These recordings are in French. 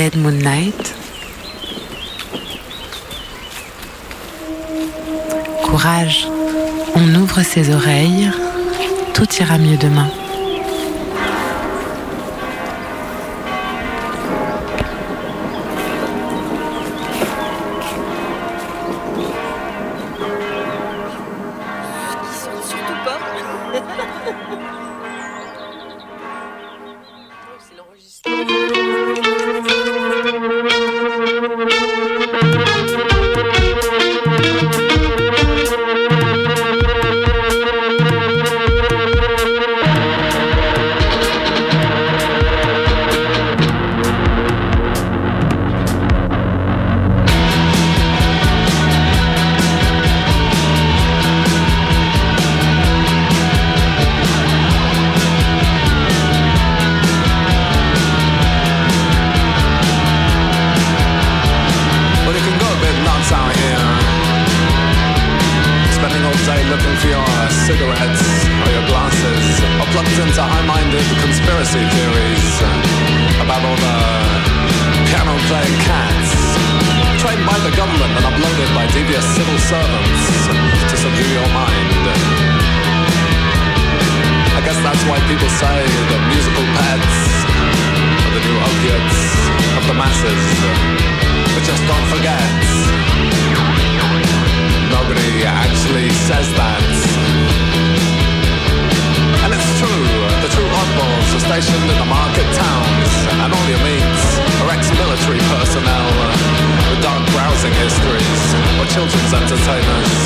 Dead Courage, on ouvre ses oreilles, tout ira mieux demain. fashioned in the market towns. And all your mates are ex-military personnel with dark browsing histories or children's entertainers.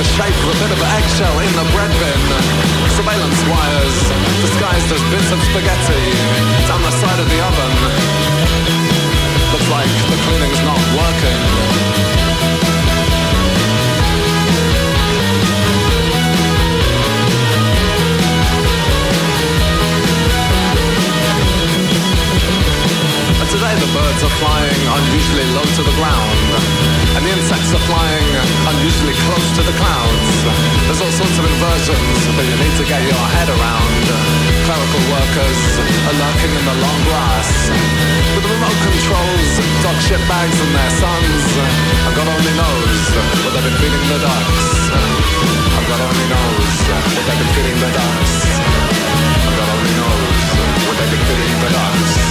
A shape of a bit of an eggshell in the bread bin. Surveillance wires disguised as bits of spaghetti down the side of the oven. Looks like the cleaning's not working. Today the birds are flying unusually low to the ground and the insects are flying unusually close to the clouds. There's all sorts of inversions that you need to get your head around. Clerical workers are lurking in the long grass. With the remote controls, dog shit bags and their sons. And God only knows what they've been feeding the ducks. And God only knows what they've been feeding the ducks. And God only knows what they've been feeding the ducks.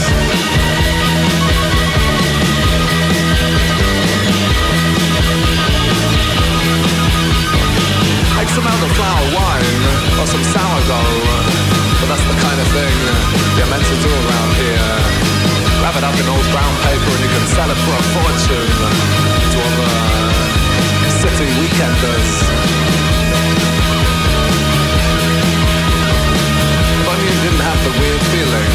Some elder flower wine or some sourdough. But that's the kind of thing you're meant to do around here. Wrap it up in old brown paper and you can sell it for a fortune to other city weekenders. Bunyan didn't have the weird feeling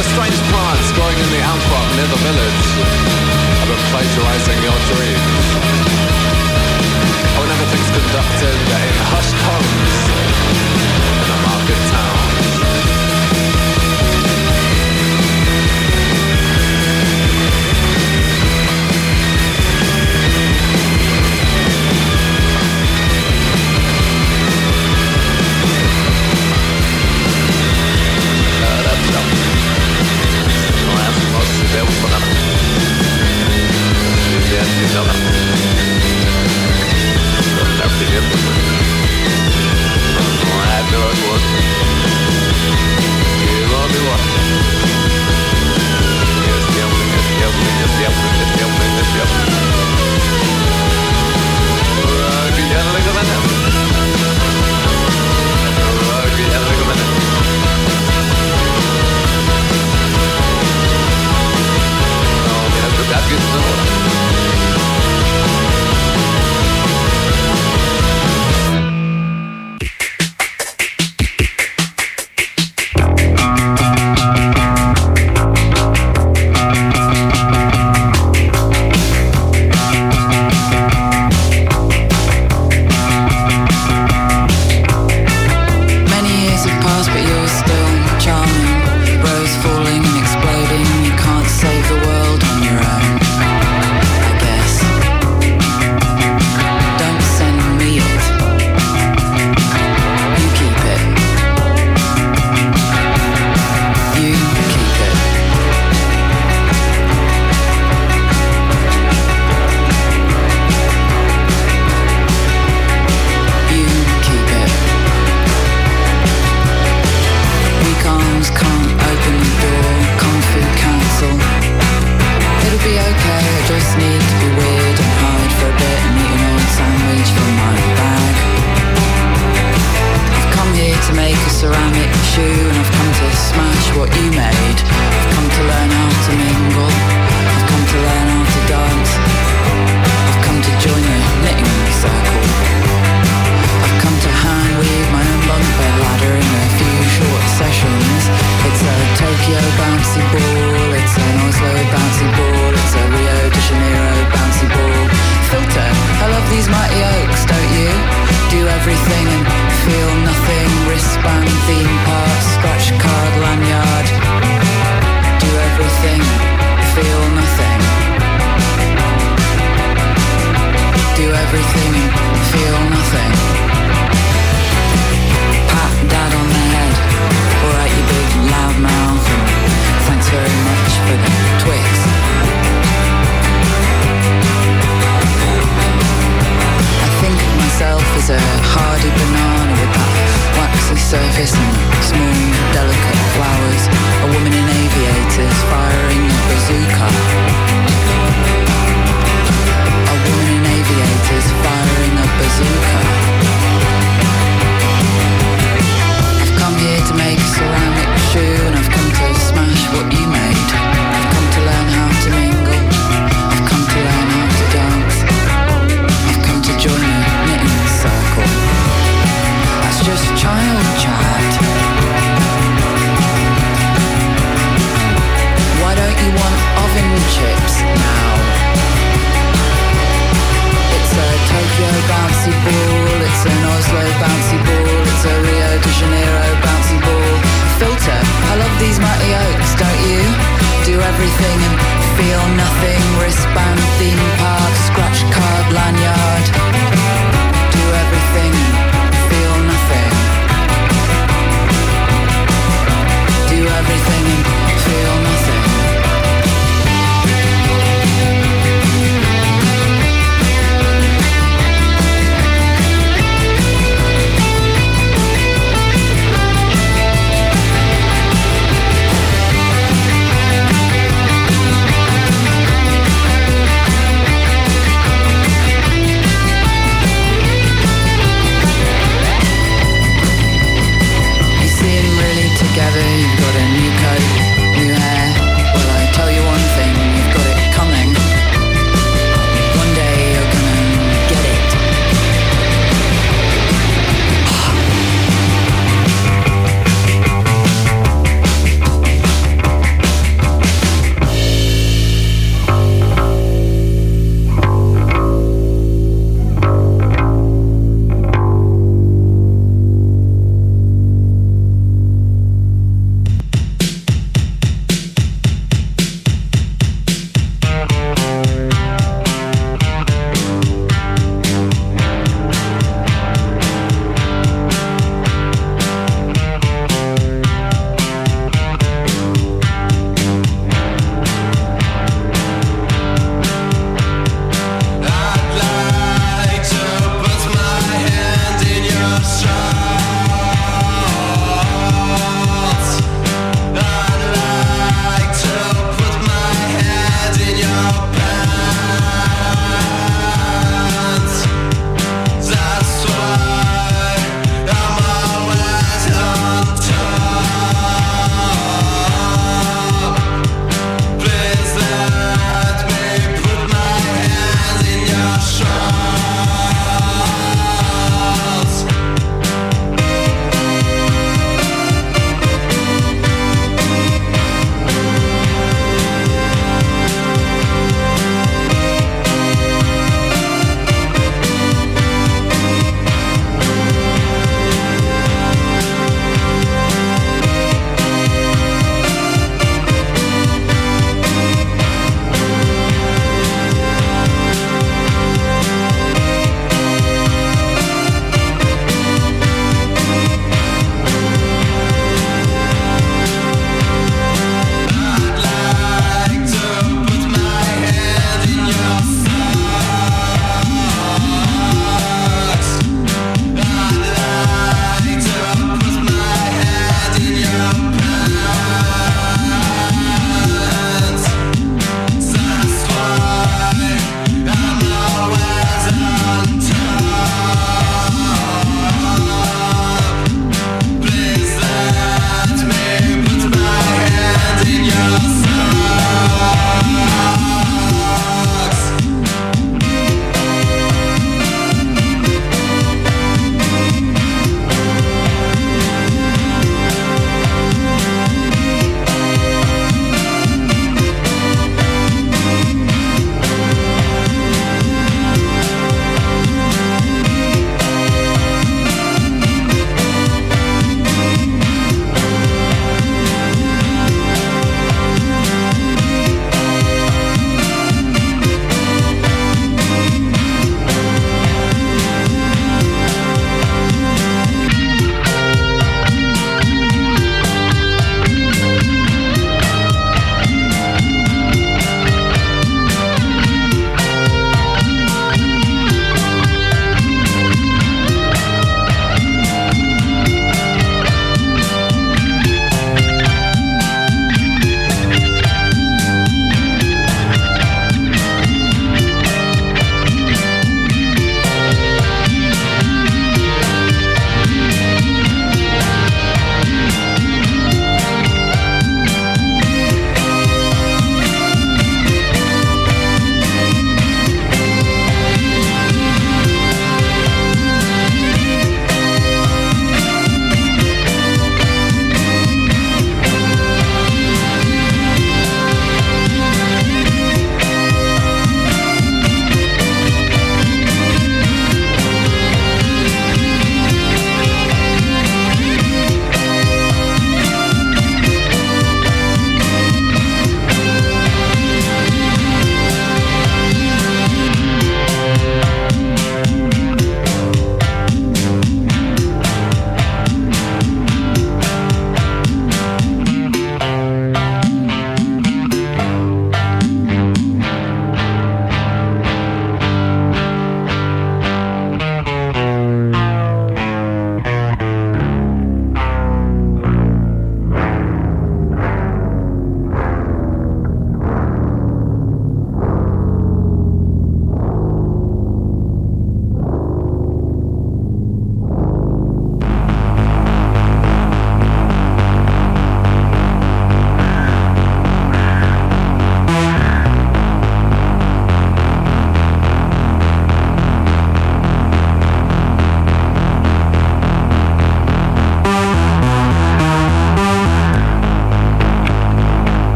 the strange plants growing in the outcrop near the village. I've been plagiarizing your dreams. I would never think to things conducted.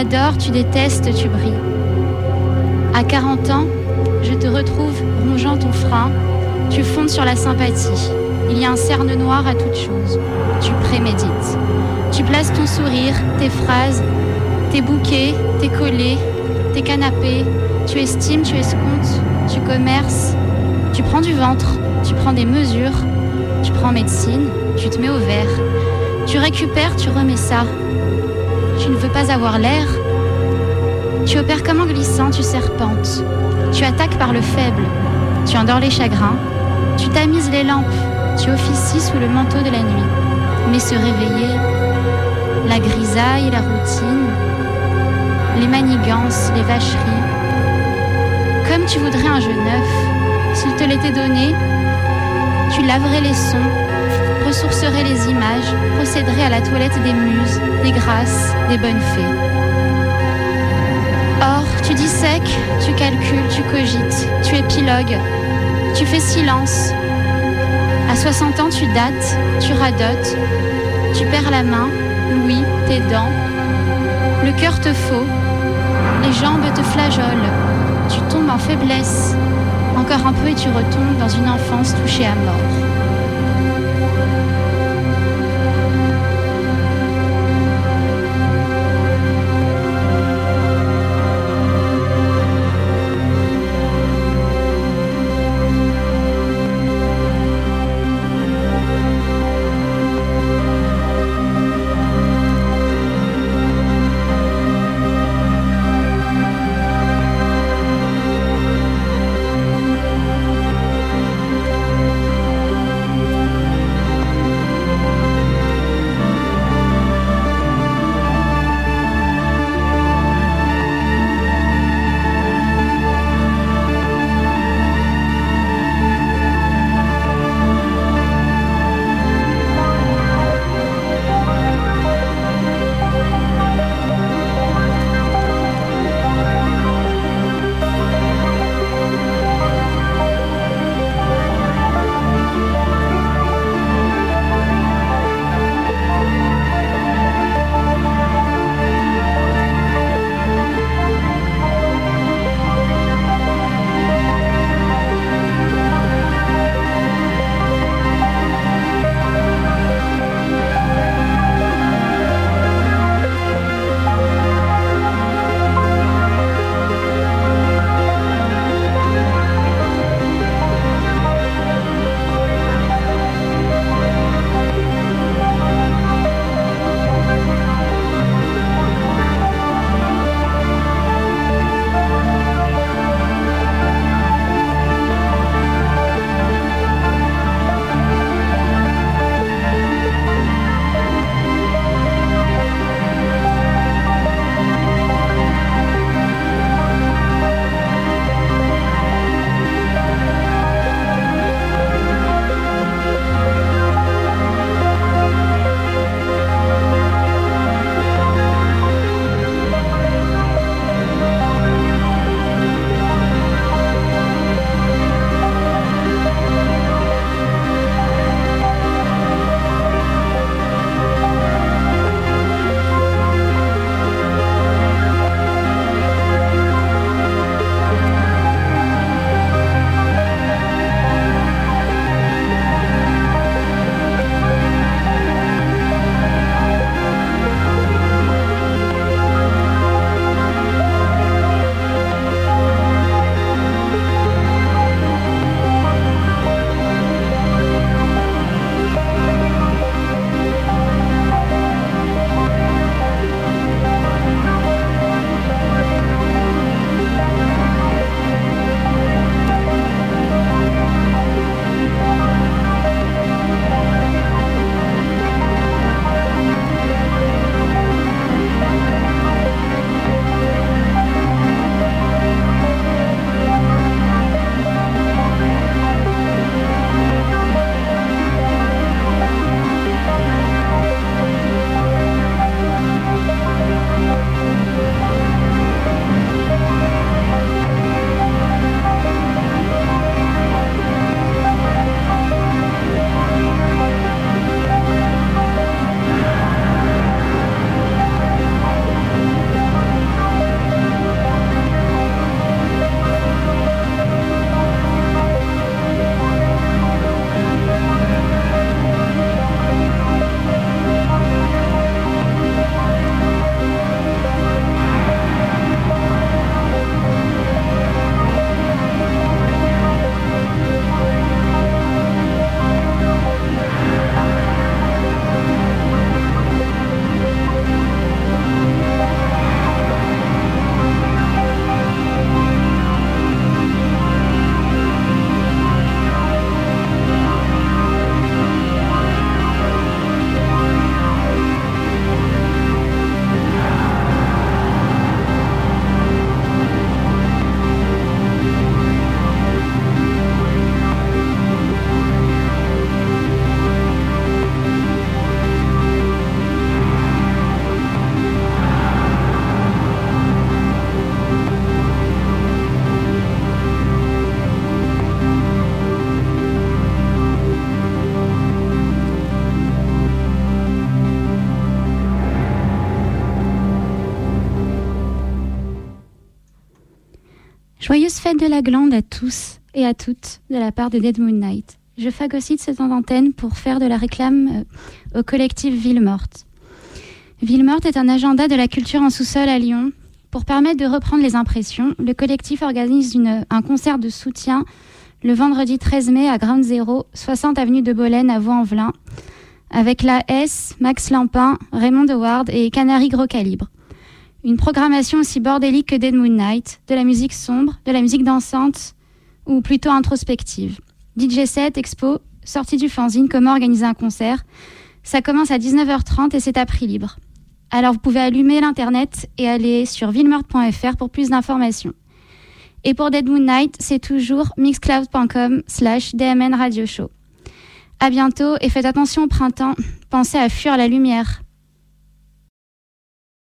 Adores, tu détestes, tu brilles. À 40 ans, je te retrouve rongeant ton frein, tu fondes sur la sympathie. Il y a un cerne noir à toute chose. Tu prémédites. Tu places ton sourire, tes phrases, tes bouquets, tes collets, tes canapés. Tu estimes, tu escomptes, tu commerces. Tu prends du ventre, tu prends des mesures, tu prends médecine, tu te mets au vert. Tu récupères, tu remets ça. Tu ne veux pas avoir l'air. Tu opères comme en glissant, tu serpentes. Tu attaques par le faible. Tu endors les chagrins. Tu tamises les lampes. Tu officies sous le manteau de la nuit. Mais se réveiller, la grisaille, la routine, les manigances, les vacheries. Comme tu voudrais un jeu neuf, s'il te l'était donné, tu laverais les sons, ressourcerais les images, procéderais à la toilette des muses, des grâces, des bonnes fées. Or, tu dissèques, tu calcules, tu cogites, tu épilogues, tu fais silence. À 60 ans, tu dates, tu radotes, tu perds la main, l'ouïe, tes dents. Le cœur te faux, les jambes te flageolent, tu tombes en faiblesse. Encore un peu et tu retombes dans une enfance touchée à mort. De la glande à tous et à toutes de la part de Dead Moon Night. Je phagocyte cette antenne pour faire de la réclame euh, au collectif Ville Morte. Ville Morte est un agenda de la culture en sous-sol à Lyon. Pour permettre de reprendre les impressions, le collectif organise un concert de soutien le vendredi 13 mai à Ground Zero, 60 avenue de Bolène à Vaux-en-Velin, avec la S, Max Lampin, Raymond Howard et Canary Gros Calibre. Une programmation aussi bordélique que Dead Moon Night, de la musique sombre, de la musique dansante ou plutôt introspective. DJ set, expo, sortie du fanzine, comment organiser un concert? Ça commence à 19h30 et c'est à prix libre. Alors vous pouvez allumer l'internet et aller sur villemort.fr pour plus d'informations. Et pour Dead Moon Night, c'est toujours mixcloud.com slash DMN Radio Show. À bientôt et faites attention au printemps. Pensez à fuir la lumière.